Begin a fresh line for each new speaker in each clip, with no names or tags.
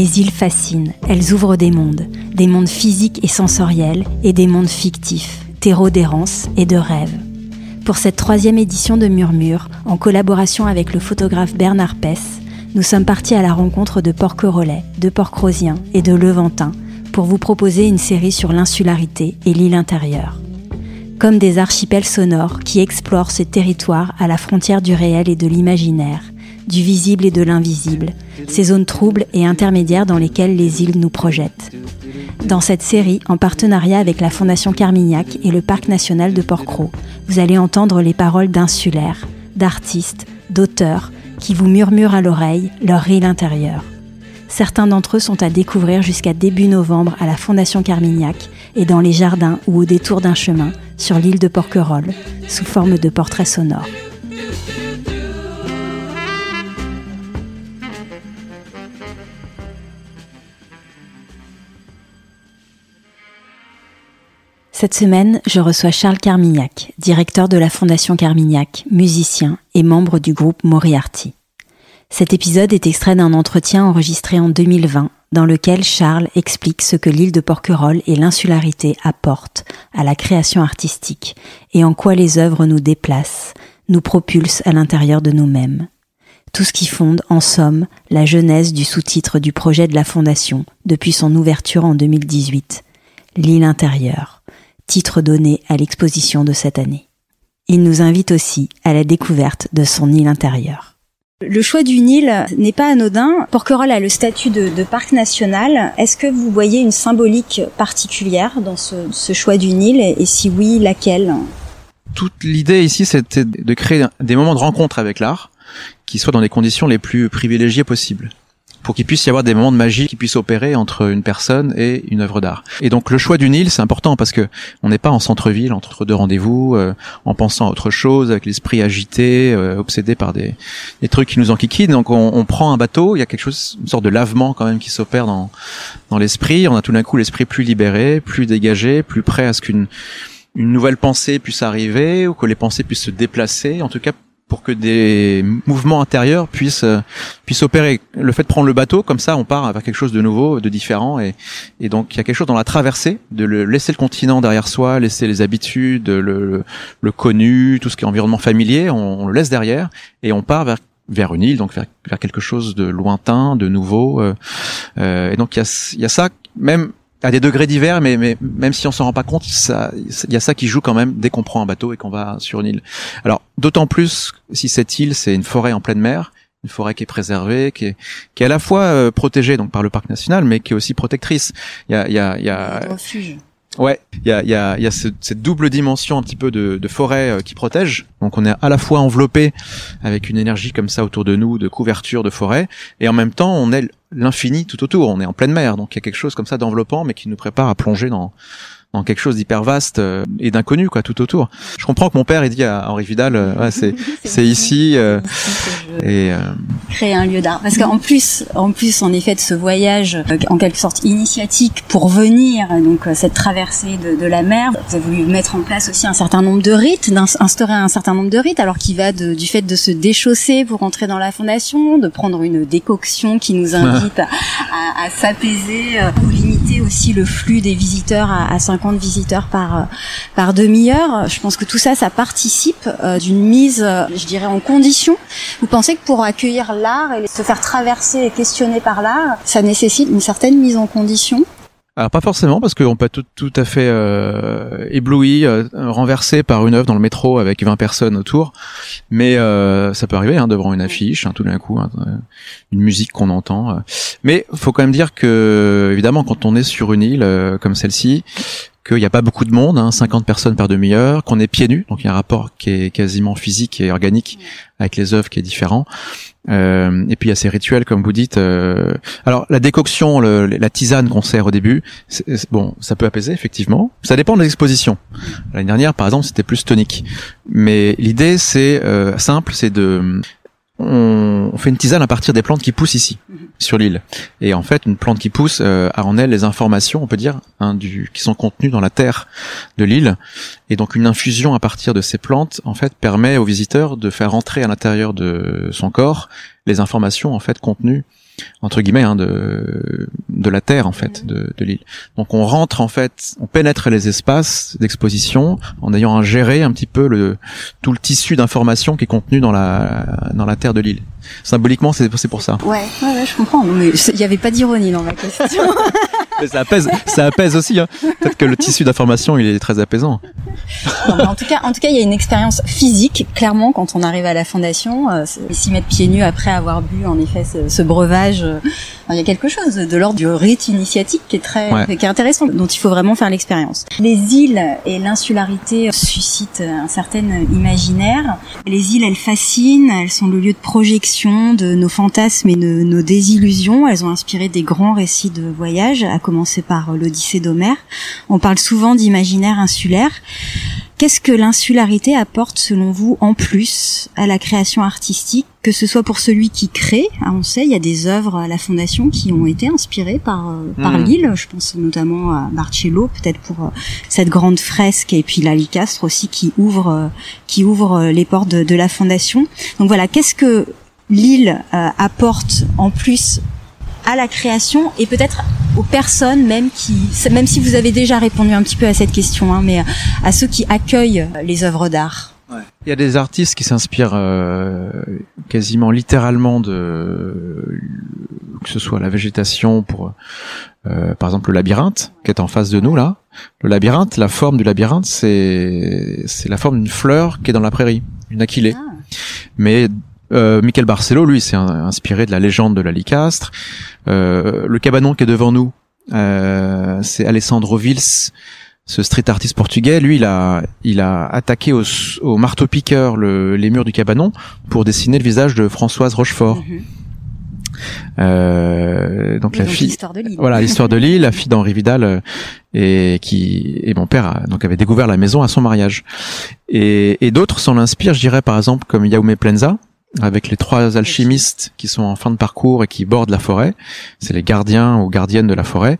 Les îles fascinent, elles ouvrent des mondes, des mondes physiques et sensoriels et des mondes fictifs, terreaux d'errance et de rêve. Pour cette troisième édition de Murmure, en collaboration avec le photographe Bernard Pess, nous sommes partis à la rencontre de Porquerolais, de Porcrosien et de Levantin pour vous proposer une série sur l'insularité et l'île intérieure. Comme des archipels sonores qui explorent ce territoire à la frontière du réel et de l'imaginaire, du visible et de l'invisible, ces zones troubles et intermédiaires dans lesquelles les îles nous projettent. Dans cette série, en partenariat avec la Fondation Carmignac et le Parc national de Porquerolles, vous allez entendre les paroles d'insulaires, d'artistes, d'auteurs qui vous murmurent à l'oreille leur île intérieure. Certains d'entre eux sont à découvrir jusqu'à début novembre à la Fondation Carmignac et dans les jardins ou au détour d'un chemin sur l'île de Porquerolles, sous forme de portraits sonores. Cette semaine, je reçois Charles Carmignac, directeur de la Fondation Carmignac, musicien et membre du groupe Moriarty. Cet épisode est extrait d'un entretien enregistré en 2020 dans lequel Charles explique ce que l'île de Porquerolles et l'insularité apportent à la création artistique et en quoi les œuvres nous déplacent, nous propulsent à l'intérieur de nous-mêmes. Tout ce qui fonde, en somme, la genèse du sous-titre du projet de la Fondation depuis son ouverture en 2018, L'île intérieure titre donné à l'exposition de cette année. Il nous invite aussi à la découverte de son île intérieure. Le choix d'une île n'est pas anodin. Porquerolles a le statut de, parc national. Est-ce que vous voyez une symbolique particulière dans ce, choix d'une île et si oui, laquelle?
Toute l'idée ici, c'était de créer des moments de rencontre avec l'art qui soient dans les conditions les plus privilégiées possibles pour qu'il puisse y avoir des moments de magie qui puissent opérer entre une personne et une œuvre d'art. Et donc le choix d'une île, c'est important parce que on n'est pas en centre-ville entre deux rendez-vous, euh, en pensant à autre chose, avec l'esprit agité, euh, obsédé par des, des, trucs qui nous enquiquinent. Donc on, on, prend un bateau, il y a quelque chose, une sorte de lavement quand même qui s'opère dans dans l'esprit. On a tout d'un coup l'esprit plus libéré, plus dégagé, plus prêt à ce qu'une une nouvelle pensée puisse arriver ou que les pensées puissent se déplacer. En tout cas, pour que des mouvements intérieurs puissent euh, puissent opérer. Le fait de prendre le bateau comme ça, on part vers quelque chose de nouveau, de différent, et, et donc il y a quelque chose dans la traversée, de le laisser le continent derrière soi, laisser les habitudes, le, le, connu, tout ce qui est environnement familier, on, le laisse derrière et on part vers vers une île, donc vers, vers quelque chose de lointain, de nouveau. Euh, euh, et donc il y a, y a ça, même à des degrés divers, mais, mais même si on s'en rend pas compte, il y a ça qui joue quand même dès qu'on prend un bateau et qu'on va sur une île. Alors d'autant plus si cette île c'est une forêt en pleine mer, une forêt qui est préservée, qui est, qui est à la fois euh, protégée donc par le parc national, mais qui est aussi protectrice. Il y a, il y a, il y a Ouais, il y a, y a, cette double dimension un petit peu de, de forêt euh, qui protège. Donc on est à la fois enveloppé avec une énergie comme ça autour de nous, de couverture de forêt, et en même temps on est l'infini tout autour. On est en pleine mer, donc il y a quelque chose comme ça d'enveloppant, mais qui nous prépare à plonger dans dans quelque chose d'hyper vaste euh, et d'inconnu quoi tout autour. Je comprends que mon père ait dit à Henri Vidal euh, ouais, c'est c'est ici euh,
et créer un lieu d'art. Parce qu'en plus en plus en effet de ce voyage en quelque sorte initiatique pour venir donc cette traversée de, de, la mer, vous avez voulu mettre en place aussi un certain nombre de rites, d'instaurer un certain nombre de rites alors qui va de, du fait de se déchausser pour entrer dans la fondation, de prendre une décoction qui nous invite à, à, à s'apaiser, pour limiter aussi le flux des visiteurs à, à 50 de visiteurs par euh, par demi-heure. Je pense que tout ça, ça participe euh, d'une mise, euh, je dirais, en condition. Vous pensez que pour accueillir l'art et se faire traverser et questionner par l'art, ça nécessite une certaine mise en condition?
Alors pas forcément parce qu'on peut être tout, tout à fait euh, ébloui, euh, renversé par une œuvre dans le métro avec 20 personnes autour, mais euh, ça peut arriver hein, devant une affiche, hein, tout d'un coup, hein, une musique qu'on entend. Mais faut quand même dire que évidemment quand on est sur une île comme celle-ci, qu'il n'y a pas beaucoup de monde, hein, 50 personnes par demi-heure, qu'on est pieds nus, donc il y a un rapport qui est quasiment physique et organique avec les œuvres qui est différent. Euh, et puis il y a ces rituels, comme vous dites. Euh, alors la décoction, le, la tisane qu'on sert au début, bon, ça peut apaiser effectivement. Ça dépend de l'exposition. L'année dernière, par exemple, c'était plus tonique. Mais l'idée, c'est euh, simple, c'est de on, fait une tisane à partir des plantes qui poussent ici, mhm. sur l'île. Et en fait, une plante qui pousse euh, a en elle les informations, on peut dire, hein, du, qui sont contenues dans la terre de l'île. Et donc, une infusion à partir de ces plantes, en fait, permet au visiteur de faire entrer à l'intérieur de son corps les informations, en fait, contenues entre guillemets hein, de de la terre en fait de, de l'île. Donc on rentre en fait, on pénètre les espaces d'exposition en ayant à gérer un petit peu le tout le tissu d'informations qui est contenu dans la dans la terre de l'île. Symboliquement, c'est pour ça.
Ouais, ouais, ouais je comprends. Mais il n'y avait pas d'ironie dans ma question.
Mais ça apaise, ça apaise aussi. Hein. Peut-être que le tissu d'information, il est très apaisant.
en tout cas, en tout cas, il y a une expérience physique. Clairement, quand on arrive à la fondation, euh, s'y mettre pieds nus après avoir bu, en effet, ce, ce breuvage, euh, il y a quelque chose de l'ordre du rite initiatique qui est très, qui est intéressant, dont il faut vraiment faire l'expérience. Les îles et l'insularité suscitent un certain imaginaire. Les îles, elles fascinent. Elles sont le lieu de projection de nos fantasmes et de nos désillusions. Elles ont inspiré des grands récits de voyage, à commencer par l'Odyssée d'Homère. On parle souvent d'imaginaire insulaire. Qu'est-ce que l'insularité apporte selon vous en plus à la création artistique, que ce soit pour celui qui crée, ah, on sait, il y a des œuvres à la Fondation qui ont été inspirées par euh, par hmm. l'île, je pense notamment à Marcello, peut-être pour euh, cette grande fresque, et puis l'Alicastre aussi qui ouvre euh, qui ouvre les portes de, de, la Fondation. Donc voilà, qu'est-ce que l'île apporte en plus à la création et peut-être aux personnes même qui, même si vous avez déjà répondu un petit peu à cette question, hein, mais à ceux qui accueillent les œuvres d'art.
Il y a des artistes qui s'inspirent euh, quasiment littéralement de que ce soit la végétation pour euh, par exemple le labyrinthe qui est en face de nous là. Le labyrinthe, la forme du labyrinthe, c'est c'est la forme d'une fleur qui est dans la prairie, une aquilée. Ah. Mais euh, Michael Barcelo, lui, s'est inspiré de la légende de l'Alicastre. Euh, le cabanon qui est devant nous, euh, c'est Alessandro Vils, ce street artiste portugais. Lui, il a, il a attaqué au, marteau-piqueur les murs du cabanon pour dessiner le visage de Françoise Rochefort. Mhm. Euh, donc la fille, voilà l'histoire de l'île, la fille d'Henri Vidal euh, et qui et mon père a, donc avait découvert la maison à son mariage. Et, et d'autres s'en inspirent, je dirais par exemple comme Yaume Plenza, avec les trois alchimistes qui sont en fin de parcours et qui bordent la forêt. C'est les gardiens ou gardiennes de la forêt.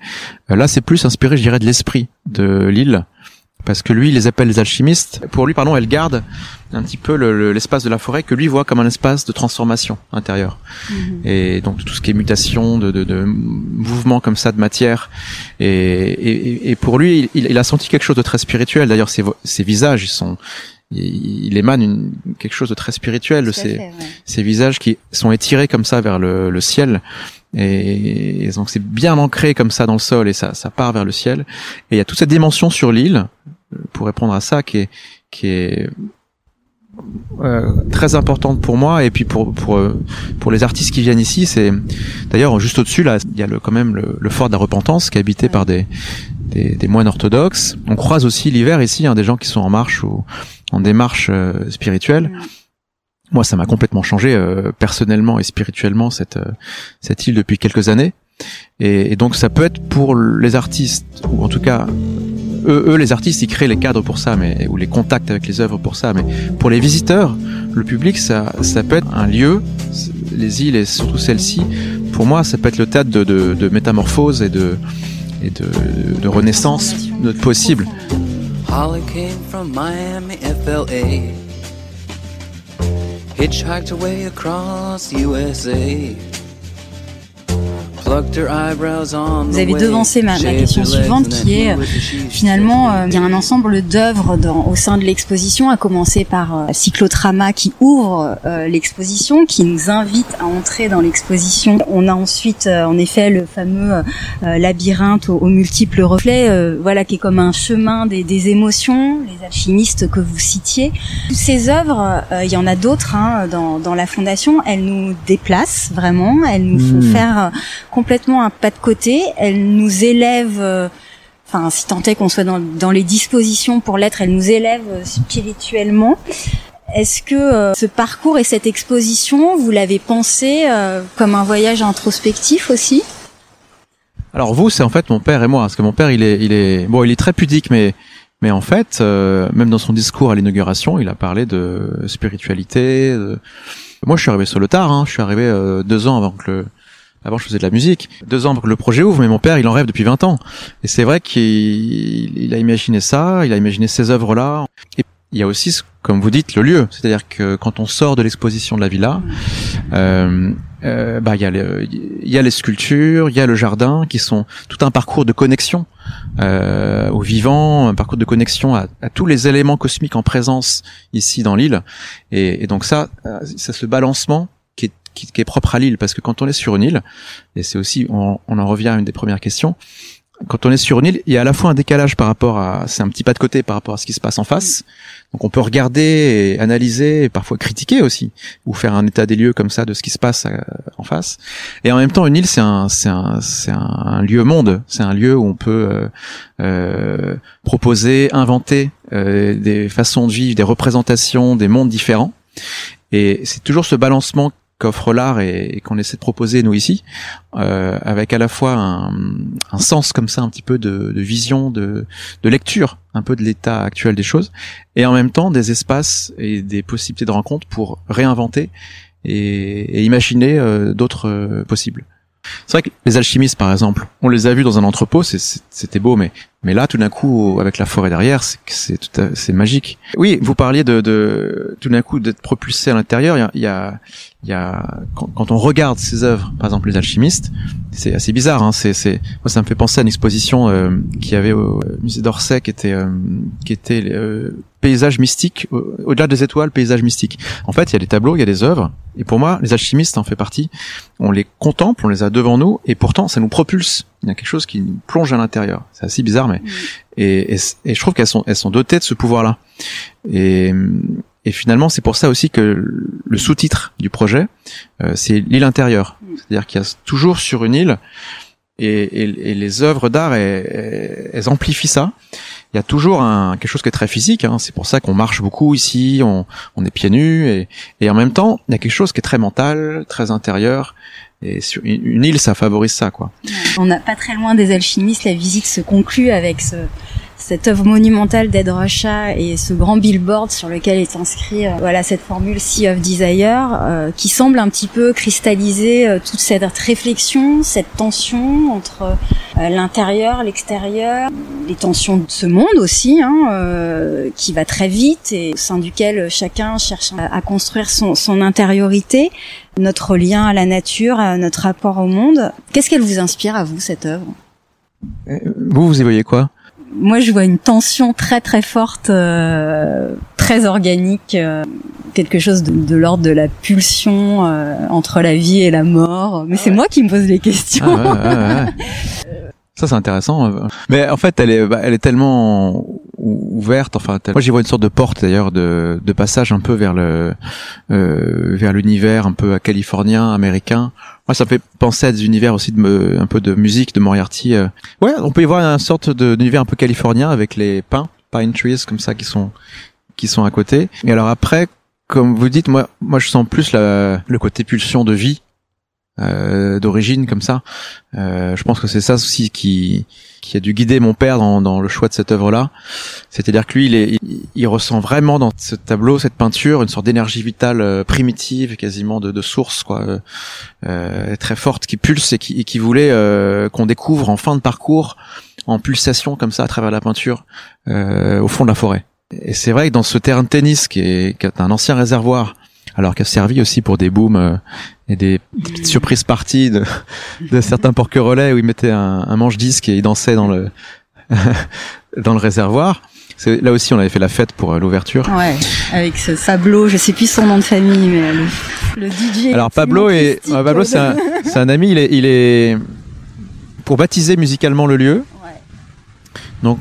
Euh, là, c'est plus inspiré, je dirais, de l'esprit de l'île. Parce que lui, il les appelle les alchimistes. Pour lui, pardon, elle garde un petit peu l'espace de la forêt que lui voit comme un espace de transformation intérieure. Mhm. Et donc tout ce qui est mutation, de, de, de mouvement comme ça de matière. Et, et, et pour lui, il, il, a senti quelque chose de très spirituel. D'ailleurs, ses, ses visages, ils sont il, émane une, quelque chose de très spirituel de ces, visages qui sont étirés comme ça vers le, ciel. Et, donc c'est bien ancré comme ça dans le sol et ça, ça part vers le ciel. Et il y a toute cette dimension sur l'île, pour répondre à ça, qui est, qui est euh, très importante pour moi et puis pour pour pour les artistes qui viennent ici c'est d'ailleurs juste au-dessus là il y a le quand même le, fort de la repentance qui est habité par des, des, des moines orthodoxes on croise aussi l'hiver ici hein, des gens qui sont en marche ou en démarche euh, spirituelle. Moi, ça m'a complètement changé euh, personnellement et spirituellement cette euh, cette île depuis quelques années. Et, donc, ça peut être pour les artistes ou en tout cas eux, eux, les artistes, ils créent les cadres pour ça, mais ou les contacts avec les œuvres pour ça. Mais pour les visiteurs, le public, ça, ça peut être un lieu, les îles et surtout celle-ci. Pour moi, ça peut être le théâtre de, de, de métamorphose et de et de, de renaissance possible. Holly came from Miami, FLA. Hitchhiked away across USA. Vous avez devancé ma, ma question suivante qui est finalement euh, il y a un ensemble d'œuvres au sein de l'exposition, à commencer par euh, Cyclotrama qui ouvre euh, l'exposition, qui nous invite à entrer dans l'exposition. On a ensuite en effet le fameux labyrinthe aux, multiples reflets, voilà qui est comme un chemin des, des, émotions, les alchimistes que vous citiez. Ces œuvres, il y en a d'autres hein, dans, dans, la fondation, elles nous déplacent vraiment, elles nous font hmm. faire complètement un pas de côté. Elle nous élève, euh, enfin si tant est qu'on soit dans, les dispositions pour l'être, elle nous élève euh, spirituellement. Est-ce que euh, ce parcours et cette exposition, vous l'avez pensé comme un voyage introspectif aussi? Alors vous, c'est en fait mon père et moi, parce que mon père, il est, il est, bon, il est très pudique, mais mais en fait, même dans son discours à l'inauguration, il a parlé de spiritualité. Moi, je suis arrivé sur le tard. Hein, je suis arrivé deux ans avant que le, avant, je faisais de la musique. Deux ans pour que le projet ouvre, mais mon père, il en rêve depuis 20 ans. Et c'est vrai qu'il a imaginé ça, il a imaginé ces œuvres-là. Et il y a aussi, comme vous dites, le lieu. C'est-à-dire que quand on sort de l'exposition de la villa, euh, euh, bah il y a les, il y a les sculptures, il y a le jardin qui sont tout un parcours de connexion euh, au vivant, un parcours de connexion à, à, tous les éléments cosmiques en présence ici dans l'île. Et, et, donc ça, euh, c'est ce balancement qui qui est propre à l'île parce que quand on est sur une île, et c'est aussi, on, on en revient à une des premières questions, quand on est sur une île, il y a à la fois un décalage par rapport à, c'est un petit pas de côté par rapport à ce qui se passe en face. Donc on peut regarder, et analyser, et parfois critiquer aussi, ou faire un état des lieux comme ça de ce qui se passe euh, en face. Et en même temps, une île, c'est un, c'est un, c'est un lieu monde. C'est un lieu où on peut euh, euh, proposer, inventer euh, des façons de vivre, des représentations, des mondes différents. Et c'est toujours ce balancement qu'offre l'art et, qu'on essaie de proposer nous ici, euh, avec à la fois un, sens comme ça un petit peu de, vision, de, lecture un peu de l'état actuel des choses, et en même temps des espaces et des possibilités de rencontre pour réinventer et, et imaginer euh, d'autres euh, possibles. C'est vrai que les alchimistes, par exemple, on les a vus dans un entrepôt, c'était beau, mais mais là, tout d'un coup, avec la forêt derrière, c'est c'est magique. Oui, vous parliez de, de tout d'un coup d'être propulsé à l'intérieur. Il y a, il y a quand, on regarde ces œuvres, par exemple les alchimistes, c'est assez bizarre. Hein, c'est moi, ça me fait penser à une exposition euh, qui avait au musée d'Orsay, qui était euh, qui était euh, paysage mystique, au-delà des étoiles, paysage mystique. En fait, il y a des tableaux, il y a des œuvres, et pour moi, les alchimistes en fait partie. On les contemple, on les a devant nous, et pourtant, ça nous propulse. Il y a quelque chose qui nous plonge à l'intérieur. C'est assez bizarre, mais et, et, je trouve qu'elles sont elles sont dotées de ce pouvoir-là. Et, et finalement, c'est pour ça aussi que le sous-titre du projet, euh, c'est l'île intérieure. C'est-à-dire qu'il y a toujours sur une île, et, et, et les œuvres d'art, elles, elles amplifient ça il y a toujours un, quelque chose qui est très physique. Hein. C'est pour ça qu'on marche beaucoup ici, on, on est pieds nus, et, et, en même temps, il y a quelque chose qui est très mental, très intérieur. Et sur une île, ça favorise ça, quoi.
On n'a pas très loin des alchimistes. La visite se conclut avec ce, cette œuvre monumentale d'Ed Rocha et ce grand billboard sur lequel est inscrit euh, voilà cette formule Sea of Desire euh, qui semble un petit peu cristalliser euh, toute cette réflexion, cette tension entre l'intérieur, l'extérieur, les tensions de ce monde aussi hein, qui va très vite et au sein duquel chacun cherche à, construire son, son intériorité, notre lien à la nature, à notre rapport au monde. Qu'est-ce qu'elle vous inspire à vous cette œuvre?
Vous, vous y voyez quoi?
Moi, je vois une tension très très forte, euh, très organique, euh, quelque chose de, de l'ordre de la pulsion euh, entre la vie et la mort. Mais c'est moi qui me pose les questions. Ah,
Ça c'est intéressant. Mais en fait, elle est, bah, elle est tellement ouverte. Enfin, moi j'y vois une sorte de porte d'ailleurs de, de passage un peu vers le, euh, vers l'univers un peu californien, américain. Moi, ça fait penser à des univers aussi de un peu de musique de Moriarty. Euh. Ouais, on peut y voir une sorte d'univers un peu californien avec les pins, pine trees comme ça qui sont qui sont à côté. Et alors après, comme vous dites, moi, moi je sens plus la, le côté pulsion de vie euh, d'origine comme ça. Euh, je pense que c'est ça aussi qui qui a dû guider mon père dans, dans le choix de cette œuvre-là. C'est-à-dire que lui, il, est, il, ressent vraiment dans ce tableau, cette peinture, une sorte d'énergie vitale euh, primitive, quasiment de, de source, quoi, euh, euh très forte, qui pulse et qui, et qui voulait qu'on découvre en fin de parcours, en pulsation comme ça à travers la peinture, au fond de la forêt. Et c'est vrai que dans ce terrain de tennis, qui est, qui est un ancien réservoir, alors qui a servi aussi pour des booms euh, et des, petites surprises parties de, de certains relais où ils mettaient un, un manche-disque et ils dansaient dans le dans le réservoir. Là aussi, on avait fait la fête pour euh, l'ouverture.
Ouais, avec ce Pablo, je sais plus son nom de famille, mais le, le DJ.
Alors Pablo est, Pablo c'est un, un, ami. Il est, il est pour baptiser musicalement le lieu. Ouais. Donc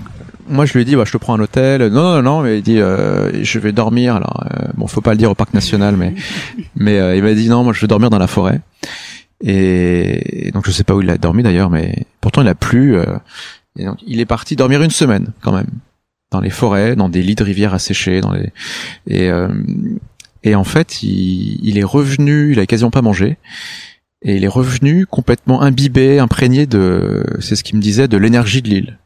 moi je lui ai dit bah, je te prends un hôtel. Non non non mais il dit euh, je vais dormir alors euh, bon faut pas le dire au parc national mais mais euh, il m'a dit non moi je vais dormir dans la forêt. Et, donc je sais pas où il a dormi d'ailleurs mais pourtant il a plu euh, et donc il est parti dormir une semaine quand même. Dans les forêts dans des lits de rivières asséchés dans les et et en fait il, il est revenu il a quasiment pas mangé. Et il est revenu complètement imbibé imprégné de c'est ce qu'il me disait de l'énergie de l'île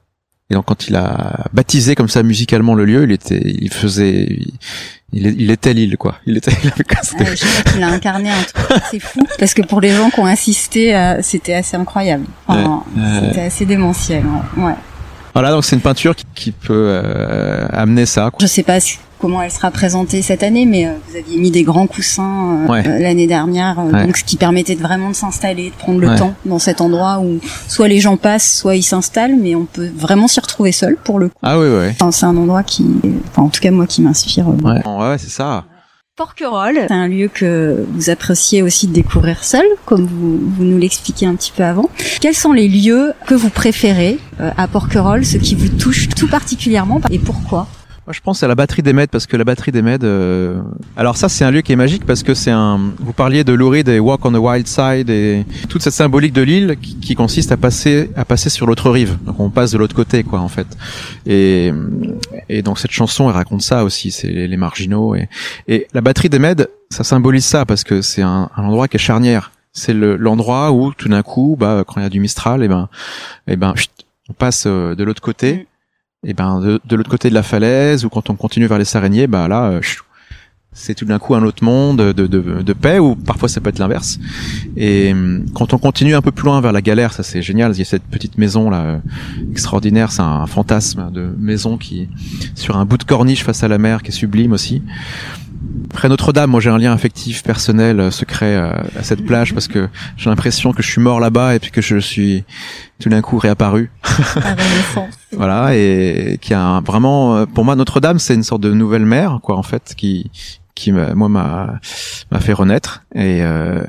et donc quand il a baptisé comme ça musicalement le lieu, il était, il faisait, il, il était l'île quoi. Il était. Il,
avait ah, je crois qu'il a incarné un truc assez fou parce que pour les gens qui ont assisté, euh, c'était assez incroyable. Enfin, C'était assez démentiel. Ouais.
Voilà, donc c'est une peinture qui, qui peut euh, amener ça. Quoi.
Je sais pas comment elle sera présentée cette année, mais euh, vous aviez mis des grands coussins euh,
Ouais.
euh, l'année dernière, euh,
Ouais.
donc ce qui permettait de vraiment de s'installer, de prendre le
Ouais.
temps dans cet endroit où soit les gens passent, soit ils s'installent, mais on peut vraiment s'y retrouver seul pour le coup.
Ah oui, ouais.
Enfin, c'est un endroit qui, enfin, en tout cas moi, qui m'inspire. euh,
Ouais, ouais, c'est ça.
Porquerolles, c'est un lieu que vous appréciez aussi de découvrir seul, comme vous, nous l'expliquiez un petit peu avant. Quels sont les lieux que vous préférez euh, à Porquerolles, ceux qui vous touchent tout particulièrement et pourquoi?
Je pense à la batterie des Mèdes parce que la batterie des Mèdes. euh, Alors ça, c'est un lieu qui est magique parce que c'est un. Vous parliez de Louride et Walk on the Wild Side et toute cette symbolique de l'île qui, qui consiste à passer à passer sur l'autre rive. Donc on passe de l'autre côté, quoi, en fait. Et et donc cette chanson, elle raconte ça aussi. C'est les, les marginaux et et la batterie des Mèdes, ça symbolise ça parce que c'est un, un endroit qui est charnière. C'est le- l'endroit où tout d'un coup, bah, quand il y a du Mistral, et ben, et ben, chut, on passe euh, de l'autre côté et ben de, de l'autre côté de la falaise ou quand on continue vers les Saraniers, bah là euh, c'est tout d'un coup un autre monde de, de, de paix ou parfois ça peut être l'inverse. Et hum, quand on continue un peu plus loin vers la galère, ça c'est génial. Il y a cette petite maison là euh, extraordinaire, c'est un fantasme de maison qui sur un bout de corniche face à la mer qui est sublime aussi. Après Notre-Dame, moi j'ai un lien affectif personnel euh, secret euh, à cette plage parce que j'ai l'impression que je suis mort là-bas et puis que je suis tout d'un coup réapparu. Voilà, et qui a un- vraiment, euh, pour moi, Notre-Dame, c'est une sorte de nouvelle mère, quoi, en fait, qui, qui m'a- moi m'a, m'a fait renaître. Et euh,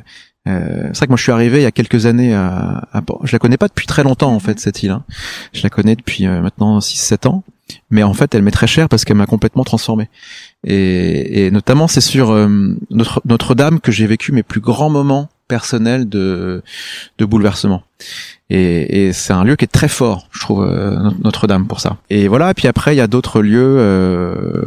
euh, c'est vrai que moi, je suis arrivé il y a quelques années à, à je la connais pas depuis très longtemps, en fait, cette île. hein. Je la connais depuis euh, maintenant 6-7 ans, mais en fait, elle m'est très chère parce qu'elle m'a complètement transformé. Et, notamment, c'est sur euh, Notre, Notre-Dame que j'ai vécu mes plus grands moments personnels de, de bouleversement. Et, et c'est un lieu qui est très fort, je trouve, euh, Notre- Notre-Dame pour ça. Et voilà, et puis après, il y a d'autres lieux, euh,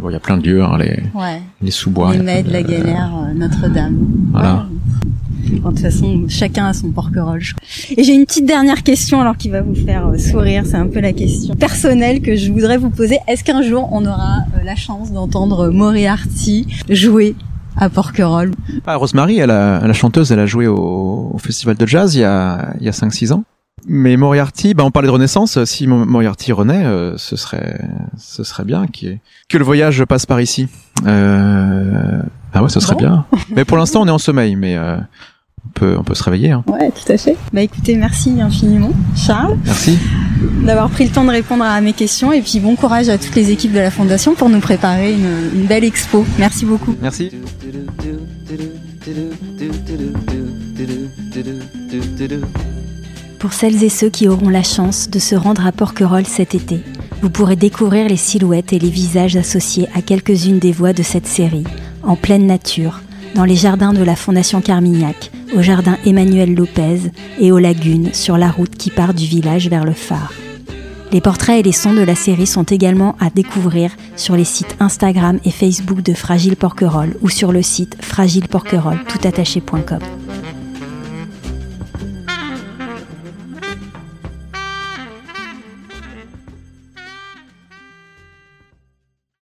bon, il y a plein de lieux, hein, les,
Ouais.
les sous-bois.
les
plein
la
de-
Galère, euh, Notre-Dame.
Voilà.
Ouais. Bon, de toute façon, chacun a son porquerolles. je crois. Et j'ai une petite dernière question, alors qui va vous faire euh, sourire. C'est un peu la question personnelle que je voudrais vous poser. Est-ce qu'un jour on aura euh, la chance d'entendre Moriarty jouer à Porquerolles
Ah, Rosemary, elle a, la chanteuse, elle a joué au, au festival de jazz il y a, il y a 5-6 ans. Mais Moriarty, bah on parlait de Renaissance. Si Mo- Moriarty renaît, euh, ce serait, ce serait bien ait- que le voyage passe par ici. Euh, ah ouais, ce serait
Bon.
bien. Mais pour l'instant, on est en sommeil, mais euh, on peut, on peut se réveiller. Hein.
Ouais, tout à fait. Bah écoutez, merci infiniment, Charles,
Merci.
d'avoir pris le temps de répondre à mes questions. Et puis bon courage à toutes les équipes de la Fondation pour nous préparer une, une belle expo. Merci beaucoup.
Merci.
Pour celles et ceux qui auront la chance de se rendre à Porquerolles cet été, vous pourrez découvrir les silhouettes et les visages associés à quelques-unes des voix de cette série, en pleine nature, dans les jardins de la Fondation Carmignac, au jardin Emmanuel Lopez et aux lagunes sur la route qui part du village vers le phare. Les portraits et les sons de la série sont également à découvrir sur les sites Instagram et Facebook de Fragile Porquerolles ou sur le site fragileporquerolles toutattaché.com.